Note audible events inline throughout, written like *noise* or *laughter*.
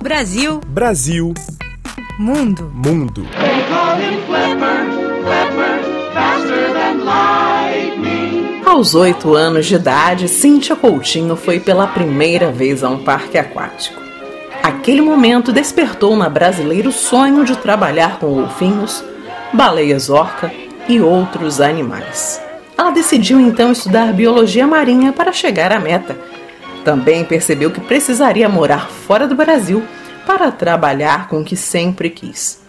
Brasil. Brasil. Mundo. Mundo. Aos oito anos de idade, Cíntia Coutinho foi pela primeira vez a um parque aquático. Aquele momento despertou na brasileira o sonho de trabalhar com golfinhos, baleias orca e outros animais. Ela decidiu então estudar biologia marinha para chegar à meta. Também percebeu que precisaria morar fora do Brasil para trabalhar com o que sempre quis.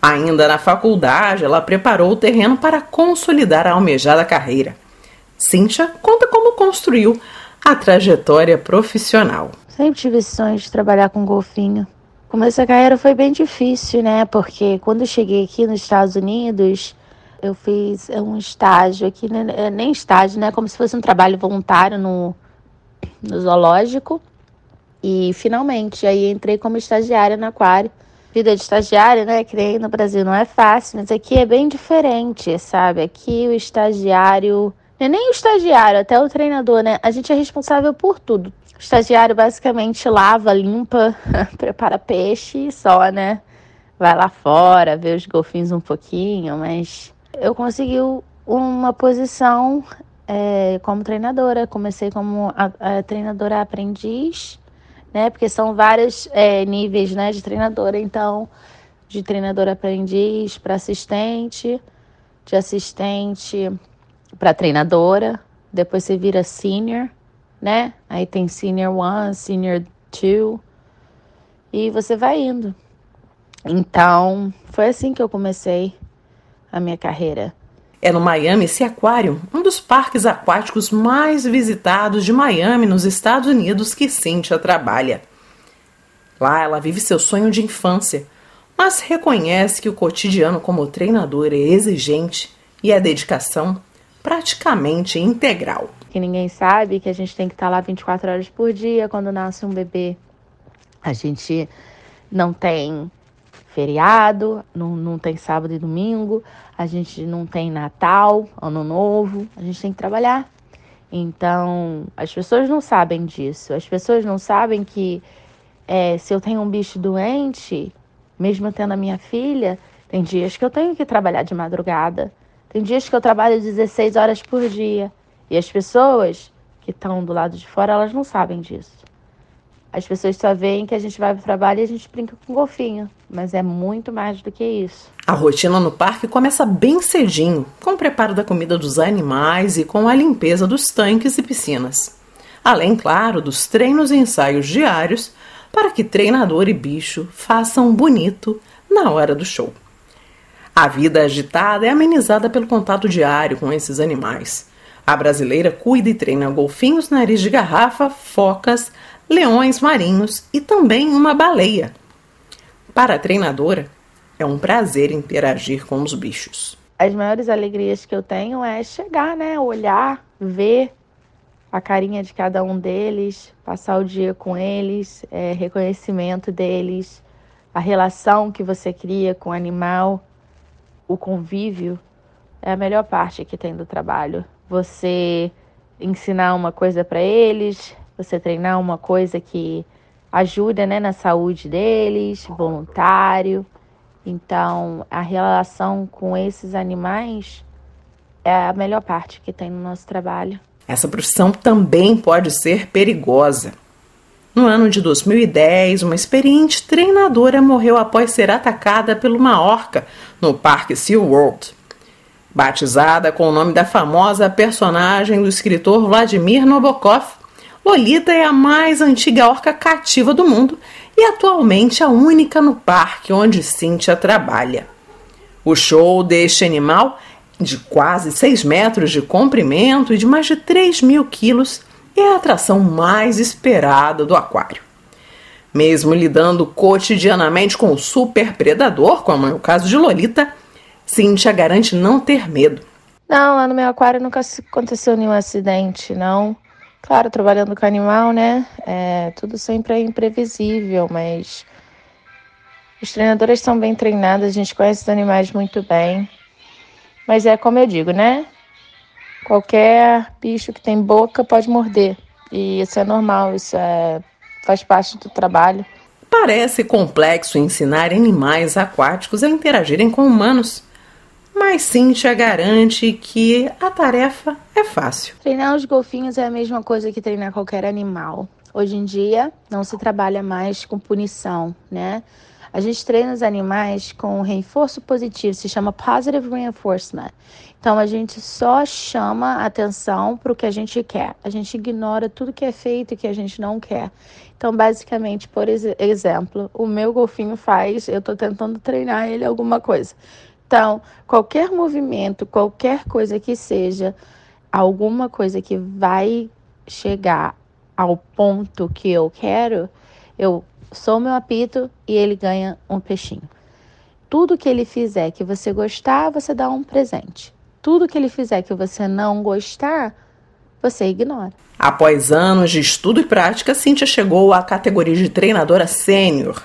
Ainda na faculdade, ela preparou o terreno para consolidar a almejada carreira. Cíntia conta como construiu a trajetória profissional. Sempre tive esse sonho de trabalhar com golfinho. Começar a carreira foi bem difícil, né? Porque quando eu cheguei aqui nos Estados Unidos, eu fiz um estágio aqui, né? É, nem estágio, né? Como se fosse um trabalho voluntário no, no zoológico. E finalmente, aí entrei como estagiária no aquário. Vida de estagiária, né? Que nem no Brasil não é fácil, mas aqui é bem diferente, sabe? Aqui o estagiário. É nem o estagiário, até o treinador, né? A gente é responsável por tudo. O estagiário basicamente lava, limpa, *laughs* prepara peixe só, né? Vai lá fora, vê os golfinhos um pouquinho, mas eu consegui uma posição é, como treinadora. Comecei como a, a treinadora aprendiz, né? Porque são vários é, níveis, né, de treinadora. Então, de treinadora aprendiz para assistente, de assistente para treinadora. Depois você vira senior, né? Aí tem senior one, senior two e você vai indo. Então, foi assim que eu comecei a minha carreira. É no Miami Sea Aquarium, um dos parques aquáticos mais visitados de Miami, nos Estados Unidos, que Cynthia trabalha. Lá ela vive seu sonho de infância, mas reconhece que o cotidiano como treinadora é exigente e a dedicação praticamente integral. Que ninguém sabe que a gente tem que estar lá 24 horas por dia quando nasce um bebê. A gente não tem feriado, não, não tem sábado e domingo, a gente não tem Natal, Ano Novo, a gente tem que trabalhar. Então, as pessoas não sabem disso. As pessoas não sabem que é, se eu tenho um bicho doente, mesmo tendo a minha filha, tem dias que eu tenho que trabalhar de madrugada. Tem dias que eu trabalho 16 horas por dia. E as pessoas que estão do lado de fora, elas não sabem disso. As pessoas só veem que a gente vai para o trabalho e a gente brinca com golfinho, mas é muito mais do que isso. A rotina no parque começa bem cedinho, com o preparo da comida dos animais e com a limpeza dos tanques e piscinas. Além, claro, dos treinos e ensaios diários para que treinador e bicho façam bonito na hora do show. A vida agitada é amenizada pelo contato diário com esses animais. A brasileira cuida e treina golfinhos, nariz de garrafa, focas, leões marinhos e também uma baleia. Para a treinadora, é um prazer interagir com os bichos. As maiores alegrias que eu tenho é chegar, né, olhar, ver a carinha de cada um deles, passar o dia com eles, é, reconhecimento deles, a relação que você cria com o animal, o convívio é a melhor parte que tem do trabalho. Você ensinar uma coisa para eles, você treinar uma coisa que ajuda né, na saúde deles, voluntário. Então, a relação com esses animais é a melhor parte que tem no nosso trabalho. Essa profissão também pode ser perigosa. No ano de 2010, uma experiente treinadora morreu após ser atacada por uma orca no Parque SeaWorld. Batizada com o nome da famosa personagem do escritor Vladimir Nabokov, Lolita é a mais antiga orca cativa do mundo e atualmente a única no parque onde Cynthia trabalha. O show deste animal, de quase 6 metros de comprimento e de mais de 3 mil quilos, é a atração mais esperada do aquário. Mesmo lidando cotidianamente com o super predador, como é o caso de Lolita, Cynthia garante não ter medo. Não, lá no meu aquário nunca aconteceu nenhum acidente, não. Claro, trabalhando com animal, né? É, tudo sempre é imprevisível, mas os treinadores são bem treinados, a gente conhece os animais muito bem. Mas é como eu digo, né? Qualquer bicho que tem boca pode morder. E isso é normal, isso é, faz parte do trabalho. Parece complexo ensinar animais aquáticos a interagirem com humanos. Mas Cíntia garante que a tarefa é fácil. Treinar os golfinhos é a mesma coisa que treinar qualquer animal. Hoje em dia, não se trabalha mais com punição, né? A gente treina os animais com reforço positivo, se chama positive reinforcement. Então a gente só chama atenção para o que a gente quer. A gente ignora tudo que é feito e que a gente não quer. Então, basicamente, por exemplo, o meu golfinho faz, eu estou tentando treinar ele alguma coisa. Então, qualquer movimento, qualquer coisa que seja, alguma coisa que vai chegar ao ponto que eu quero, eu sou meu apito e ele ganha um peixinho. Tudo que ele fizer que você gostar, você dá um presente. Tudo que ele fizer que você não gostar, você ignora. Após anos de estudo e prática, Cíntia chegou à categoria de treinadora sênior.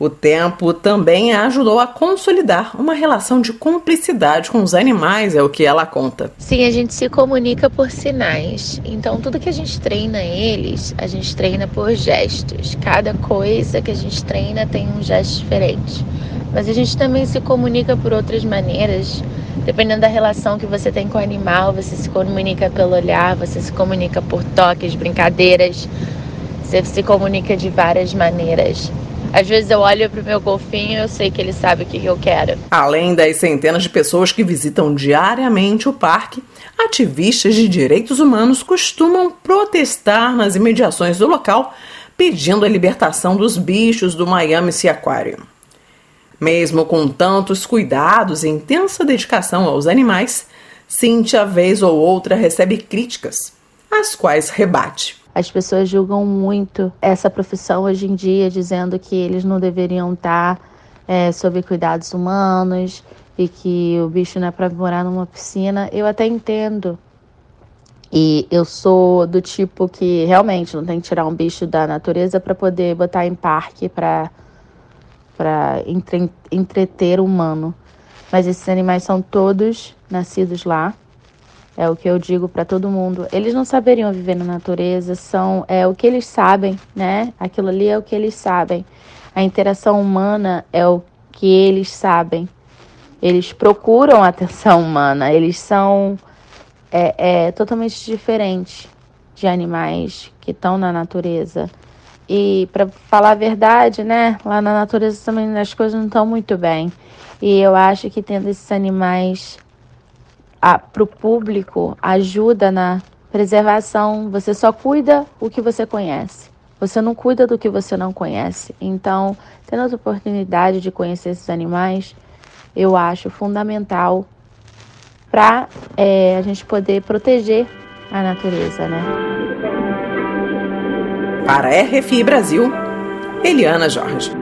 O tempo também ajudou a consolidar uma relação de cumplicidade com os animais, é o que ela conta. Sim, a gente se comunica por sinais. Então, tudo que a gente treina eles, a gente treina por gestos. Cada coisa que a gente treina tem um gesto diferente. Mas a gente também se comunica por outras maneiras. Dependendo da relação que você tem com o animal, você se comunica pelo olhar, você se comunica por toques, brincadeiras. Você se comunica de várias maneiras. Às vezes eu olho pro meu golfinho e eu sei que ele sabe o que eu quero. Além das centenas de pessoas que visitam diariamente o parque, ativistas de direitos humanos costumam protestar nas imediações do local pedindo a libertação dos bichos do Miami Sea Aquarium. Mesmo com tantos cuidados e intensa dedicação aos animais, Cíntia, vez ou outra, recebe críticas, as quais rebate. As pessoas julgam muito essa profissão hoje em dia, dizendo que eles não deveriam estar é, sob cuidados humanos e que o bicho não é para morar numa piscina. Eu até entendo. E eu sou do tipo que realmente não tem que tirar um bicho da natureza para poder botar em parque para para entre, entreter o humano. Mas esses animais são todos nascidos lá é o que eu digo para todo mundo. Eles não saberiam viver na natureza, são é o que eles sabem, né? Aquilo ali é o que eles sabem. A interação humana é o que eles sabem. Eles procuram atenção humana, eles são é, é totalmente diferentes de animais que estão na natureza. E para falar a verdade, né, lá na natureza também as coisas não estão muito bem. E eu acho que tendo esses animais para o público ajuda na preservação. Você só cuida o que você conhece. Você não cuida do que você não conhece. Então, tendo a oportunidade de conhecer esses animais, eu acho fundamental para é, a gente poder proteger a natureza, né? Para a RFI Brasil, Eliana Jorge.